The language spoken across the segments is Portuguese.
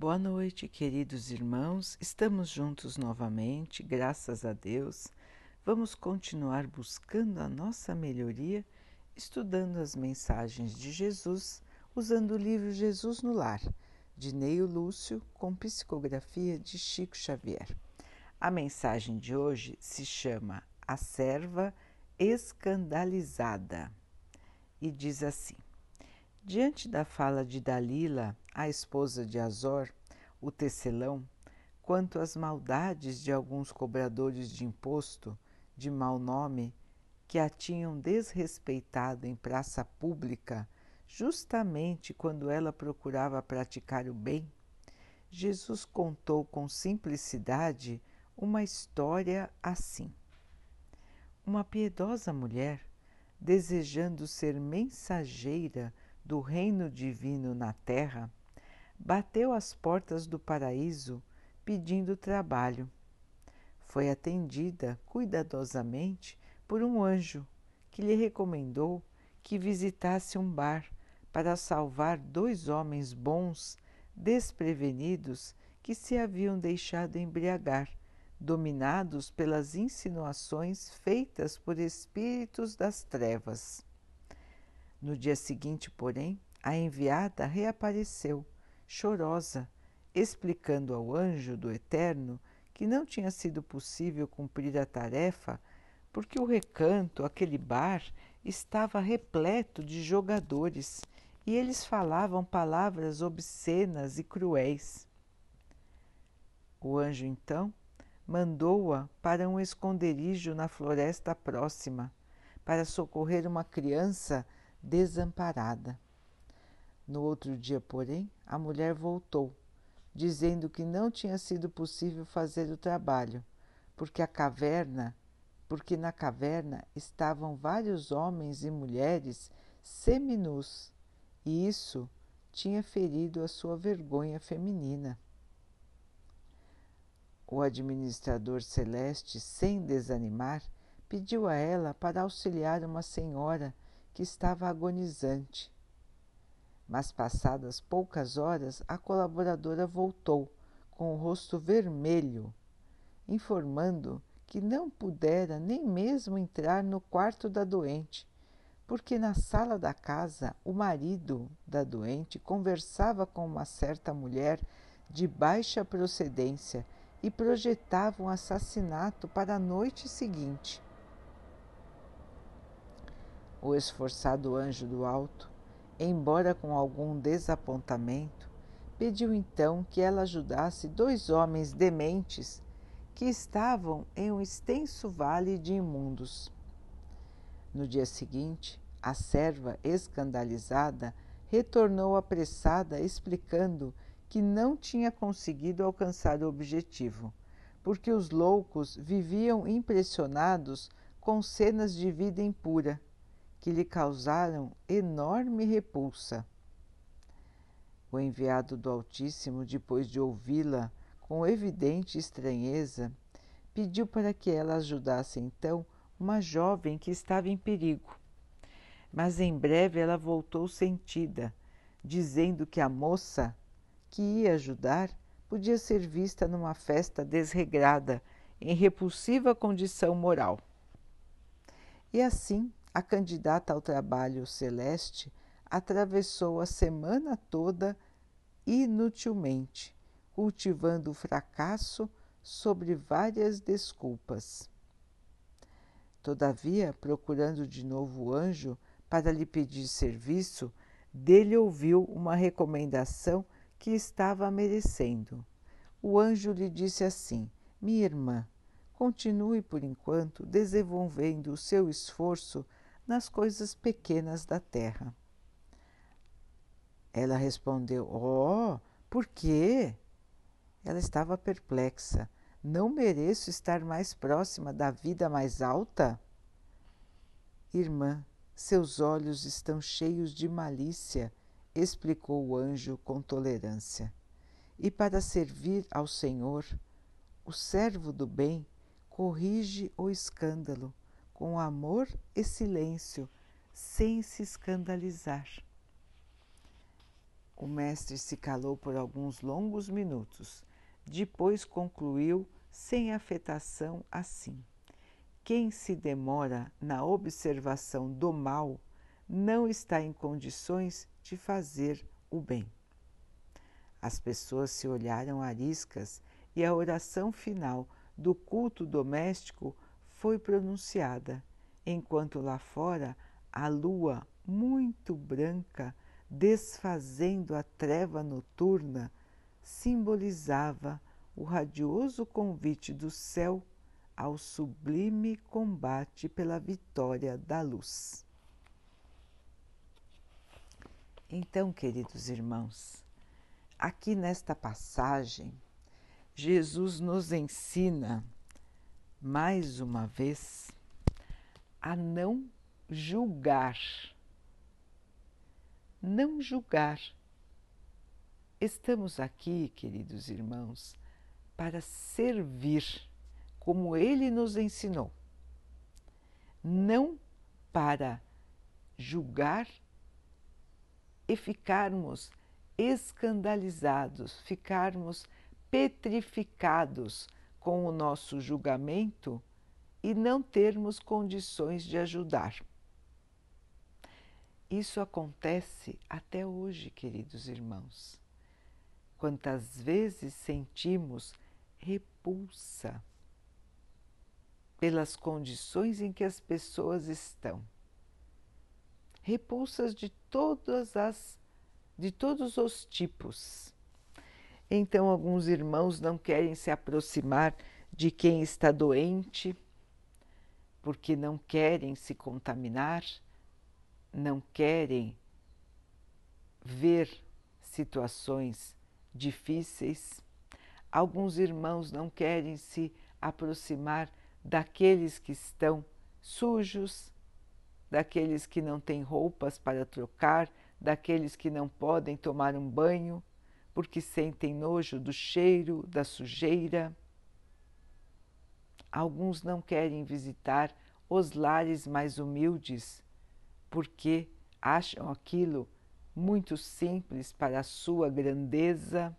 Boa noite, queridos irmãos. Estamos juntos novamente, graças a Deus. Vamos continuar buscando a nossa melhoria, estudando as mensagens de Jesus, usando o livro Jesus no Lar, de Neio Lúcio, com psicografia de Chico Xavier. A mensagem de hoje se chama A Serva Escandalizada e diz assim: Diante da fala de Dalila, a esposa de Azor, o tecelão, quanto às maldades de alguns cobradores de imposto de mau nome que a tinham desrespeitado em praça pública, justamente quando ela procurava praticar o bem, Jesus contou com simplicidade uma história assim. Uma piedosa mulher, desejando ser mensageira do reino divino na terra, bateu às portas do paraíso pedindo trabalho. Foi atendida cuidadosamente por um anjo que lhe recomendou que visitasse um bar para salvar dois homens bons, desprevenidos, que se haviam deixado embriagar, dominados pelas insinuações feitas por espíritos das trevas. No dia seguinte, porém, a enviada reapareceu, chorosa, explicando ao anjo do Eterno que não tinha sido possível cumprir a tarefa porque o recanto, aquele bar, estava repleto de jogadores e eles falavam palavras obscenas e cruéis. O anjo então mandou-a para um esconderijo na floresta próxima para socorrer uma criança desamparada. No outro dia, porém, a mulher voltou, dizendo que não tinha sido possível fazer o trabalho, porque a caverna, porque na caverna estavam vários homens e mulheres seminus, e isso tinha ferido a sua vergonha feminina. O administrador celeste, sem desanimar, pediu a ela para auxiliar uma senhora que estava agonizante. Mas, passadas poucas horas, a colaboradora voltou, com o rosto vermelho, informando que não pudera nem mesmo entrar no quarto da doente, porque na sala da casa o marido da doente conversava com uma certa mulher de baixa procedência e projetava um assassinato para a noite seguinte. O esforçado anjo do alto, embora com algum desapontamento, pediu então que ela ajudasse dois homens dementes que estavam em um extenso vale de imundos. No dia seguinte, a serva, escandalizada, retornou apressada, explicando que não tinha conseguido alcançar o objetivo, porque os loucos viviam impressionados com cenas de vida impura que lhe causaram enorme repulsa. O enviado do Altíssimo, depois de ouvi-la com evidente estranheza, pediu para que ela ajudasse então uma jovem que estava em perigo. Mas em breve ela voltou sentida, dizendo que a moça que ia ajudar podia ser vista numa festa desregrada, em repulsiva condição moral. E assim a candidata ao trabalho celeste atravessou a semana toda inutilmente, cultivando o fracasso sobre várias desculpas. Todavia, procurando de novo o anjo para lhe pedir serviço, dele ouviu uma recomendação que estava merecendo. O anjo lhe disse assim: Minha irmã, continue por enquanto desenvolvendo o seu esforço nas coisas pequenas da terra. Ela respondeu: Oh, por quê? Ela estava perplexa. Não mereço estar mais próxima da vida mais alta? Irmã, seus olhos estão cheios de malícia, explicou o anjo com tolerância. E para servir ao Senhor, o servo do bem corrige o escândalo com amor e silêncio, sem se escandalizar. O mestre se calou por alguns longos minutos. Depois concluiu, sem afetação, assim: Quem se demora na observação do mal não está em condições de fazer o bem. As pessoas se olharam ariscas e a oração final do culto doméstico foi pronunciada, enquanto lá fora a lua, muito branca, desfazendo a treva noturna, simbolizava o radioso convite do céu ao sublime combate pela vitória da luz. Então, queridos irmãos, aqui nesta passagem, Jesus nos ensina, mais uma vez, a não julgar não julgar. Estamos aqui, queridos irmãos, para servir, como ele nos ensinou, não para julgar e ficarmos escandalizados, ficarmos petrificados com o nosso julgamento e não termos condições de ajudar. Isso acontece até hoje, queridos irmãos. Quantas vezes sentimos repulsa pelas condições em que as pessoas estão. Repulsas de todas as de todos os tipos. Então alguns irmãos não querem se aproximar de quem está doente porque não querem se contaminar não querem ver situações difíceis, alguns irmãos não querem se aproximar daqueles que estão sujos, daqueles que não têm roupas para trocar, daqueles que não podem tomar um banho porque sentem nojo do cheiro, da sujeira. Alguns não querem visitar os lares mais humildes porque acham aquilo muito simples para a sua grandeza.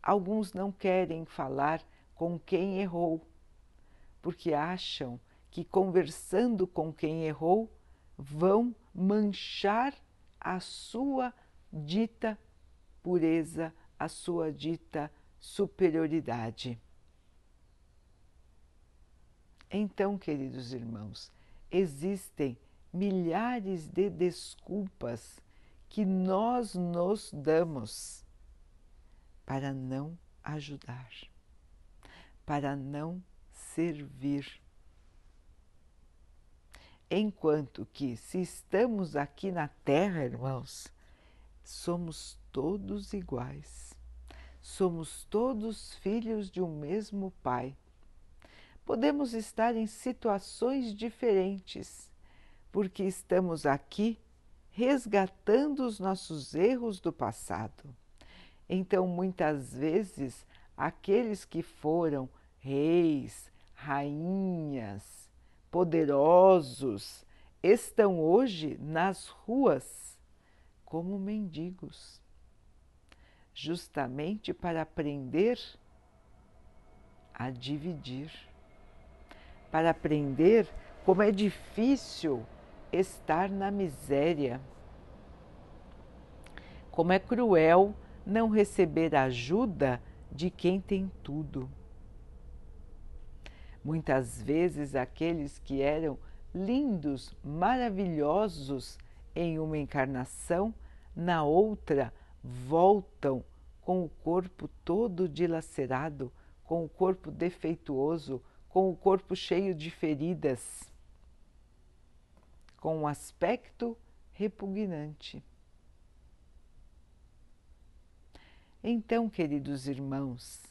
Alguns não querem falar com quem errou, porque acham que conversando com quem errou vão manchar a sua dita pureza, a sua dita superioridade. Então, queridos irmãos, existem milhares de desculpas que nós nos damos para não ajudar, para não servir. Enquanto que, se estamos aqui na Terra, irmãos, somos todos iguais, somos todos filhos de um mesmo Pai. Podemos estar em situações diferentes, porque estamos aqui resgatando os nossos erros do passado. Então, muitas vezes, aqueles que foram reis, rainhas, poderosos, estão hoje nas ruas como mendigos, justamente para aprender a dividir, para aprender como é difícil estar na miséria. Como é cruel não receber ajuda de quem tem tudo. Muitas vezes aqueles que eram lindos, maravilhosos em uma encarnação, na outra voltam com o corpo todo dilacerado, com o corpo defeituoso, com o corpo cheio de feridas com um aspecto repugnante. Então, queridos irmãos,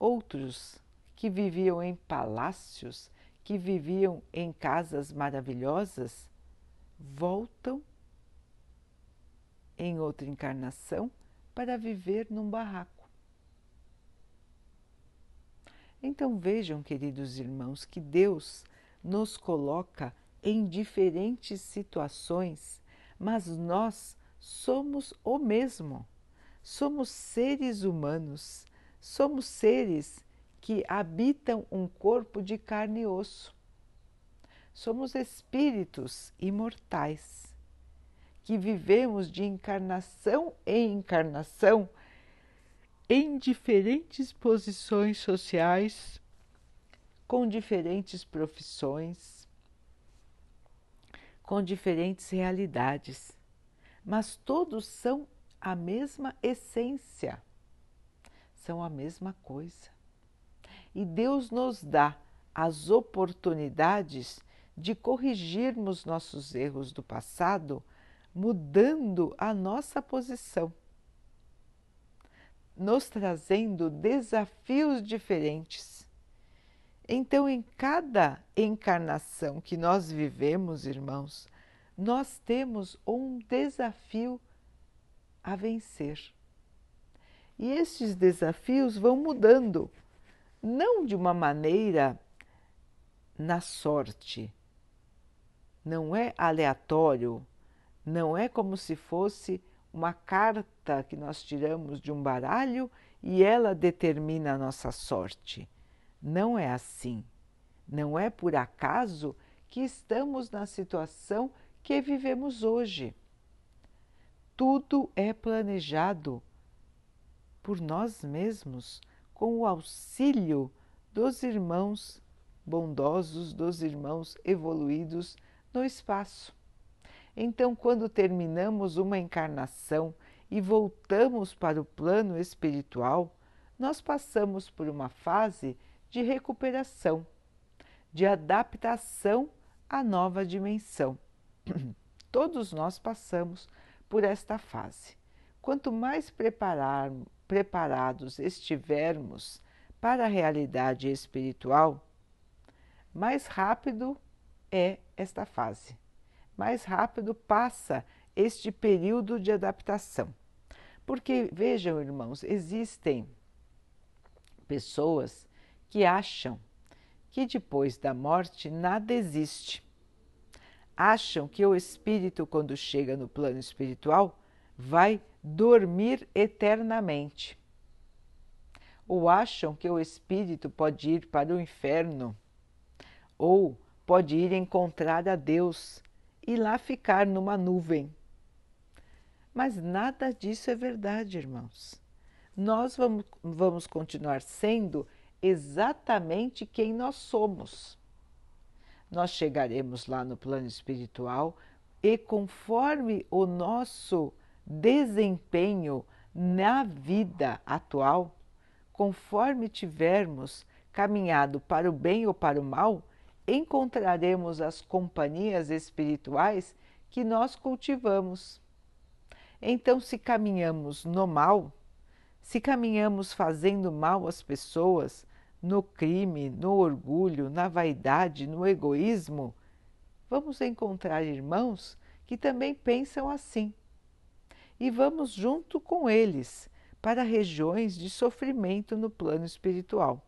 outros que viviam em palácios, que viviam em casas maravilhosas, voltam em outra encarnação para viver num barraco. Então vejam, queridos irmãos, que Deus nos coloca em diferentes situações, mas nós somos o mesmo. Somos seres humanos, somos seres que habitam um corpo de carne e osso. Somos espíritos imortais que vivemos de encarnação em encarnação em diferentes posições sociais, com diferentes profissões, com diferentes realidades, mas todos são a mesma essência, são a mesma coisa. E Deus nos dá as oportunidades de corrigirmos nossos erros do passado, mudando a nossa posição, nos trazendo desafios diferentes. Então, em cada encarnação que nós vivemos, irmãos, nós temos um desafio a vencer. E estes desafios vão mudando, não de uma maneira na sorte, não é aleatório, não é como se fosse uma carta que nós tiramos de um baralho e ela determina a nossa sorte. Não é assim. Não é por acaso que estamos na situação que vivemos hoje. Tudo é planejado por nós mesmos com o auxílio dos irmãos bondosos, dos irmãos evoluídos no espaço. Então, quando terminamos uma encarnação e voltamos para o plano espiritual, nós passamos por uma fase de recuperação, de adaptação à nova dimensão. Todos nós passamos por esta fase. Quanto mais preparar, preparados estivermos para a realidade espiritual, mais rápido é esta fase, mais rápido passa este período de adaptação. Porque, vejam, irmãos, existem pessoas que acham que depois da morte nada existe acham que o espírito, quando chega no plano espiritual, vai dormir eternamente. Ou acham que o espírito pode ir para o inferno, ou pode ir encontrar a Deus e lá ficar numa nuvem. Mas nada disso é verdade, irmãos. Nós vamos, vamos continuar sendo exatamente quem nós somos nós chegaremos lá no plano espiritual e conforme o nosso desempenho na vida atual, conforme tivermos caminhado para o bem ou para o mal, encontraremos as companhias espirituais que nós cultivamos. Então, se caminhamos no mal, se caminhamos fazendo mal às pessoas, no crime, no orgulho, na vaidade, no egoísmo, vamos encontrar irmãos que também pensam assim. E vamos junto com eles para regiões de sofrimento no plano espiritual.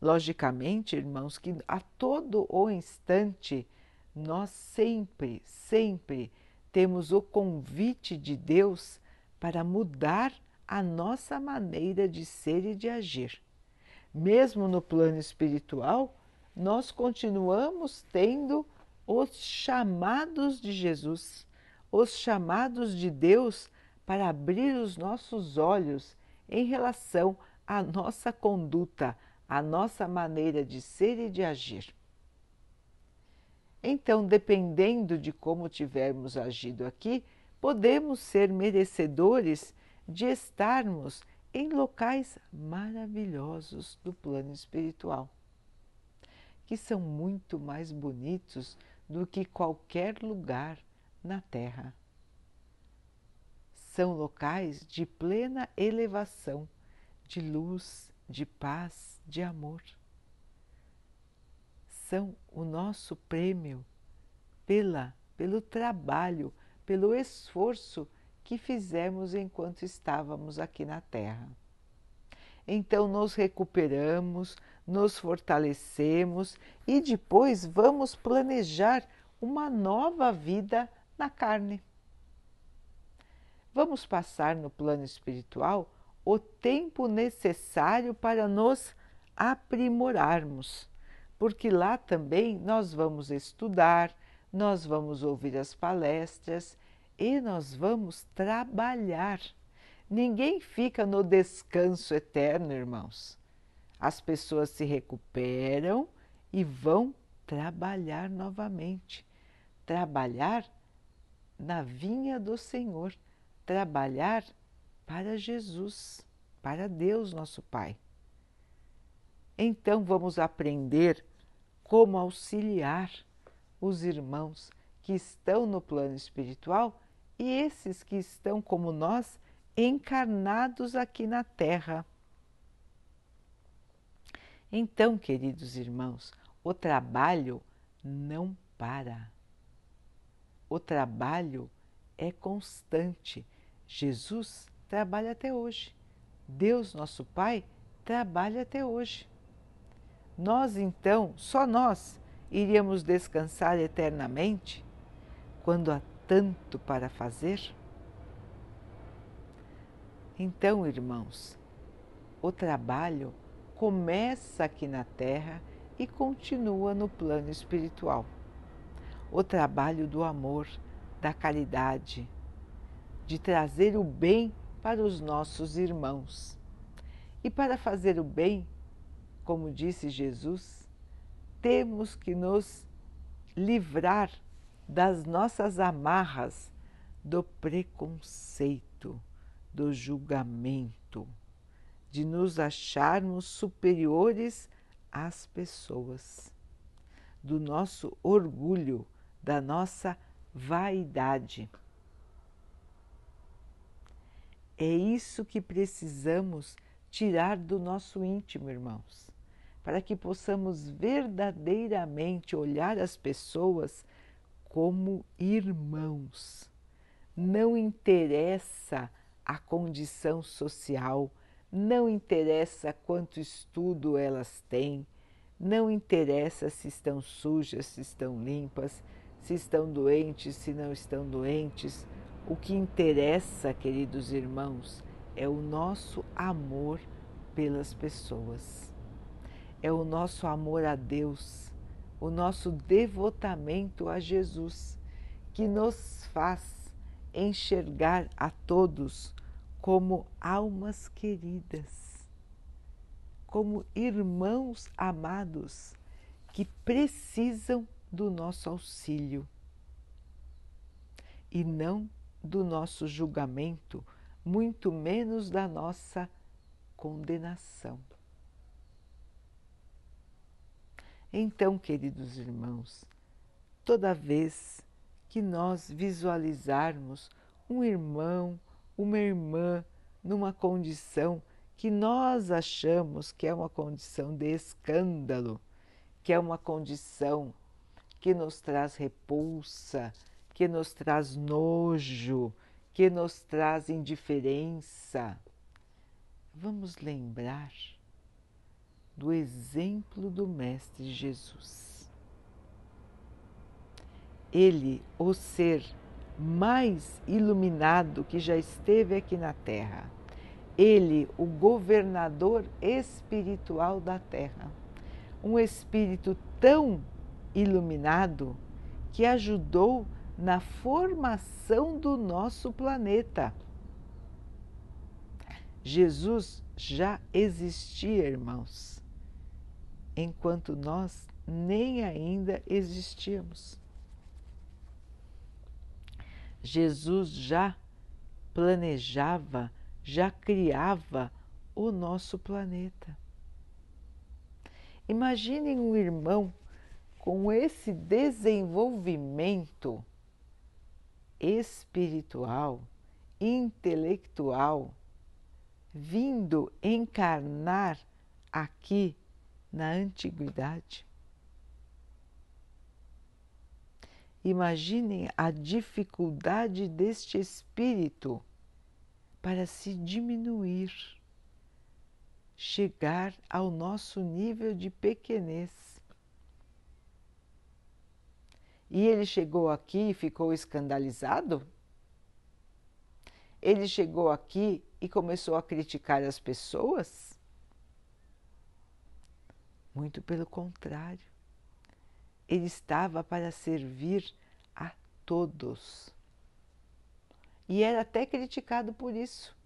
Logicamente, irmãos, que a todo o instante nós sempre, sempre temos o convite de Deus para mudar a nossa maneira de ser e de agir. Mesmo no plano espiritual, nós continuamos tendo os chamados de Jesus, os chamados de Deus para abrir os nossos olhos em relação à nossa conduta, à nossa maneira de ser e de agir. Então, dependendo de como tivermos agido aqui, podemos ser merecedores de estarmos em locais maravilhosos do plano espiritual, que são muito mais bonitos do que qualquer lugar na Terra. São locais de plena elevação, de luz, de paz, de amor. São o nosso prêmio pela, pelo trabalho, pelo esforço que fizemos enquanto estávamos aqui na Terra. Então, nos recuperamos, nos fortalecemos e depois vamos planejar uma nova vida na carne. vamos passar no plano espiritual o tempo necessário para nos aprimorarmos, porque lá também nós vamos estudar, nós vamos ouvir as palestras e nós vamos trabalhar. Ninguém fica no descanso eterno, irmãos. As pessoas se recuperam e vão trabalhar novamente. Trabalhar na vinha do Senhor, trabalhar para Jesus, para Deus, nosso Pai. Então vamos aprender como auxiliar os irmãos que estão no plano espiritual e esses que estão, como nós, encarnados aqui na Terra. Então, queridos irmãos, o trabalho não para. O trabalho é constante. Jesus trabalha até hoje. Deus, nosso Pai, trabalha até hoje. Nós, então, só nós, iríamos descansar eternamente quando há tanto para fazer? Então, irmãos, o trabalho começa aqui na Terra e continua no plano espiritual. O trabalho do amor, da caridade, de trazer o bem para os nossos irmãos. E para fazer o bem, como disse Jesus, temos que nos livrar das nossas amarras do preconceito, do julgamento, de nos acharmos superiores às pessoas, do nosso orgulho, da nossa vaidade. É isso que precisamos tirar do nosso íntimo, irmãos, para que possamos verdadeiramente olhar as pessoas como irmãos. Não interessa a condição social, não interessa quanto estudo elas têm, não interessa se estão sujas, se estão limpas, se estão doentes, se não estão doentes. O que interessa, queridos irmãos, é o nosso amor pelas pessoas, é o nosso amor a Deus, o nosso devotamento a Jesus, que nos faz enxergar a todos como almas queridas, como irmãos amados que precisam do nosso auxílio. E não do nosso julgamento, muito menos da nossa condenação. Então, queridos irmãos, toda vez que nós visualizarmos um irmão, uma irmã numa condição que nós achamos que é uma condição de escândalo, que é uma condição que nos traz repulsa, que nos traz nojo, que nos traz indiferença. Vamos lembrar do exemplo do Mestre Jesus. Ele, o ser mais iluminado que já esteve aqui na Terra, ele, o governador espiritual da Terra, um espírito tão iluminado que ajudou na formação do nosso planeta. Jesus já existia, irmãos, enquanto nós nem ainda existíamos. Jesus já planejava, já criava o nosso planeta. Imaginem um irmão com esse desenvolvimento espiritual, intelectual, vindo encarnar aqui na antiguidade. Imaginem a dificuldade deste espírito para se diminuir, chegar ao nosso nível de pequenez. E ele chegou aqui e ficou escandalizado? ele chegou aqui e começou a criticar as pessoas? Muito pelo contrário. Ele estava para servir a todos. E era até criticado por isso.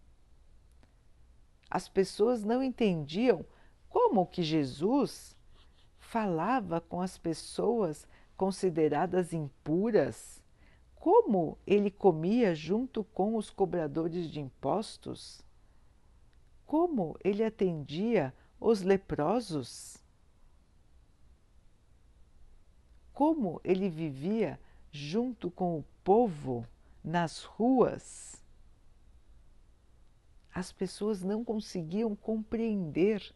As pessoas não entendiam como que Jesus falava com as pessoas consideradas impuras, como ele comia junto com os cobradores de impostos, como ele atendia os leprosos, como ele vivia junto com o povo nas ruas. As pessoas não conseguiam compreender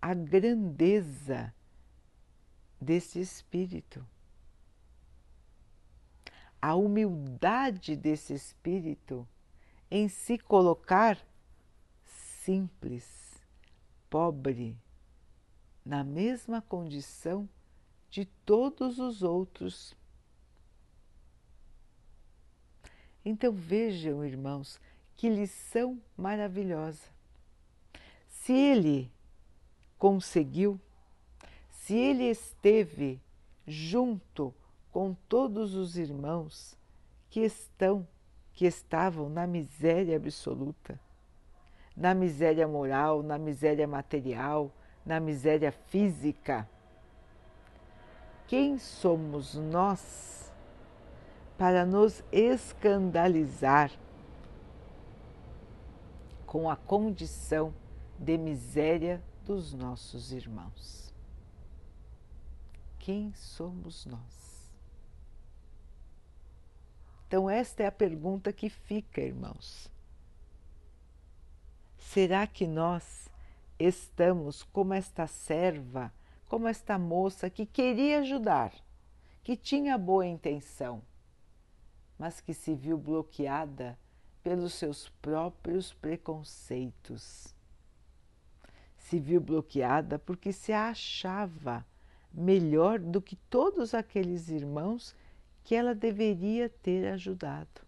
a grandeza desse espírito, a humildade desse espírito em se colocar simples, pobre, na mesma condição de todos os outros. Então vejam, irmãos, que lição maravilhosa. Se ele conseguiu, se ele esteve junto com todos os irmãos que estão, que estavam na miséria absoluta, na miséria moral, na miséria material, na miséria física. Quem somos nós para nos escandalizar com a condição de miséria dos nossos irmãos. Quem somos nós? Então, esta é a pergunta que fica, irmãos. Será que nós estamos como esta serva, como esta moça que queria ajudar, que tinha boa intenção, mas que se viu bloqueada pelos seus próprios preconceitos. Se viu bloqueada porque se achava melhor do que todos aqueles irmãos que ela deveria ter ajudado.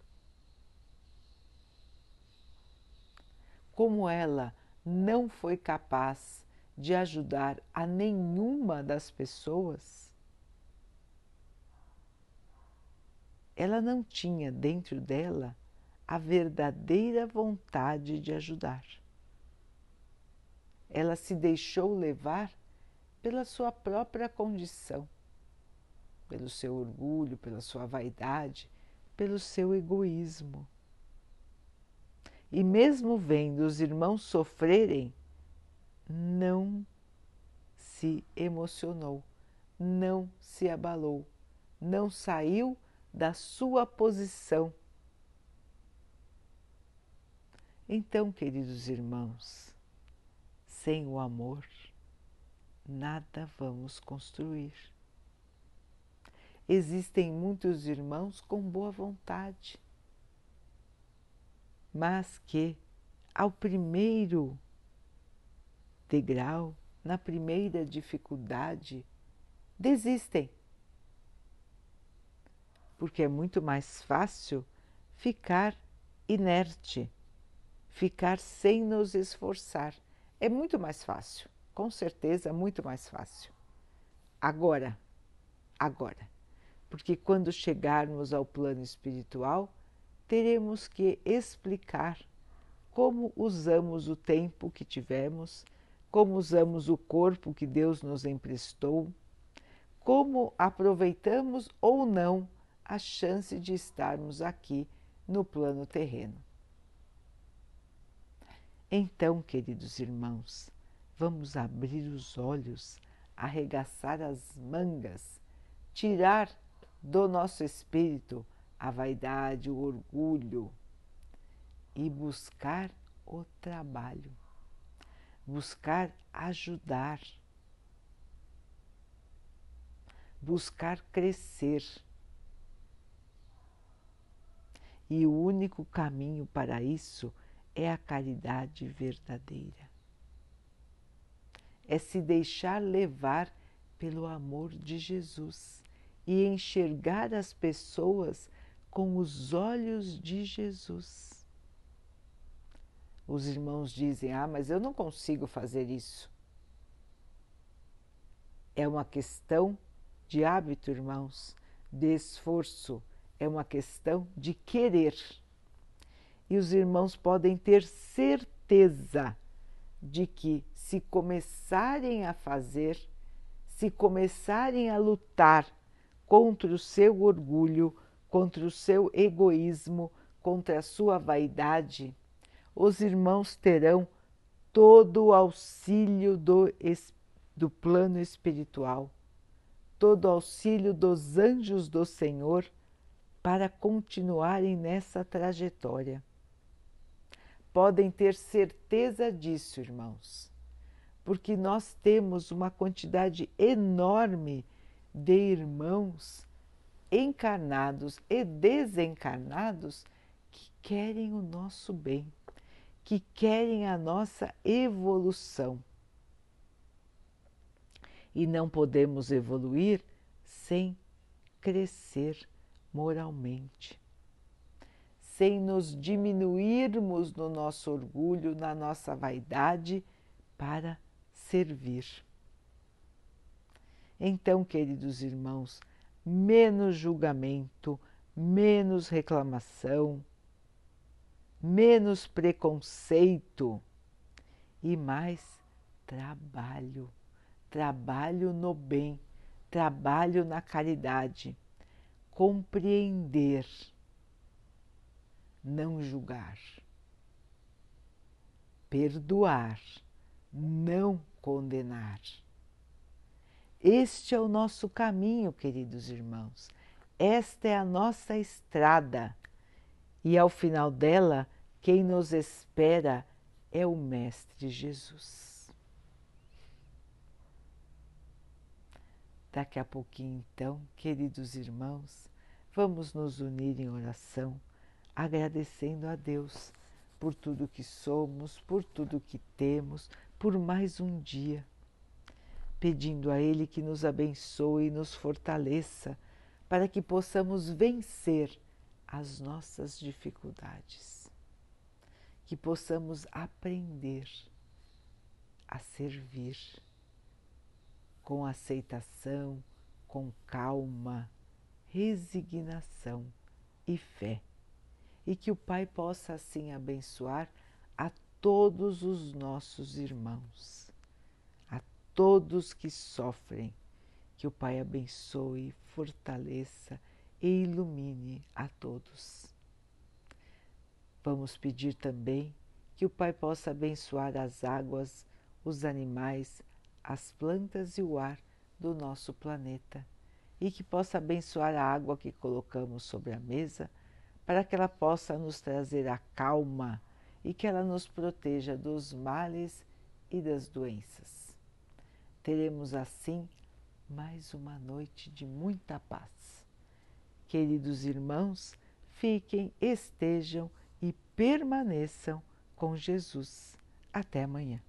Como ela não foi capaz de ajudar a nenhuma das pessoas, ela não tinha dentro dela a verdadeira vontade de ajudar. Ela se deixou levar pela sua própria condição, pelo seu orgulho, pela sua vaidade, pelo seu egoísmo. E mesmo vendo os irmãos sofrerem, não se emocionou, não se abalou, não saiu da sua posição então, queridos irmãos, sem o amor, nada vamos construir. Existem muitos irmãos com boa vontade, mas que, ao primeiro degrau, na primeira dificuldade, desistem. Porque é muito mais fácil ficar inerte ficar sem nos esforçar. É muito mais fácil, com certeza, muito mais fácil. Agora, agora, porque quando chegarmos ao plano espiritual, teremos que explicar como usamos o tempo que tivemos, como usamos o corpo que Deus nos emprestou, como aproveitamos ou não a chance de estarmos aqui no plano terreno. Então, queridos irmãos, vamos abrir os olhos, arregaçar as mangas, tirar do nosso espírito a vaidade, o orgulho e buscar o trabalho, buscar ajudar, buscar crescer. E o único caminho para isso é a caridade verdadeira. É se deixar levar pelo amor de Jesus e enxergar as pessoas com os olhos de Jesus. Os irmãos dizem: Ah, mas eu não consigo fazer isso. É uma questão de hábito, irmãos, de esforço, é uma questão de querer. E os irmãos podem ter certeza de que, se começarem a fazer, se começarem a lutar contra o seu orgulho, contra o seu egoísmo, contra a sua vaidade, os irmãos terão todo o auxílio do, do plano espiritual, todo o auxílio dos anjos do Senhor para continuarem nessa trajetória. Podem ter certeza disso, irmãos, porque nós temos uma quantidade enorme de irmãos encarnados e desencarnados que querem o nosso bem que querem a nossa evolução. E não podemos evoluir sem crescer moralmente, sem nos diminuirmos no nosso orgulho, na nossa vaidade, para servir. Então, queridos irmãos, menos julgamento, menos reclamação, menos preconceito e mais trabalho. Trabalho no bem, trabalho na caridade. Compreender, não julgar. Perdoar, não condenar. Este é o nosso caminho, queridos irmãos. Esta é a nossa estrada. E ao final dela, quem nos espera é o Mestre Jesus. Daqui a pouquinho, então, queridos irmãos, vamos nos unir em oração, agradecendo a Deus por tudo que somos, por tudo que temos, por mais um dia, pedindo a Ele que nos abençoe e nos fortaleça para que possamos vencer as nossas dificuldades. Que possamos aprender a servir com aceitação, com calma, resignação e fé, e que o Pai possa assim abençoar a todos os nossos irmãos, todos que sofrem, que o Pai abençoe, fortaleça e ilumine a todos. Vamos pedir também que o Pai possa abençoar as águas, os animais, as plantas e o ar do nosso planeta e que possa abençoar a água que colocamos sobre a mesa para que ela possa nos trazer a calma e que ela nos proteja dos males e das doenças. Teremos assim mais uma noite de muita paz. Queridos irmãos, fiquem, estejam permaneçam com Jesus. Até amanhã.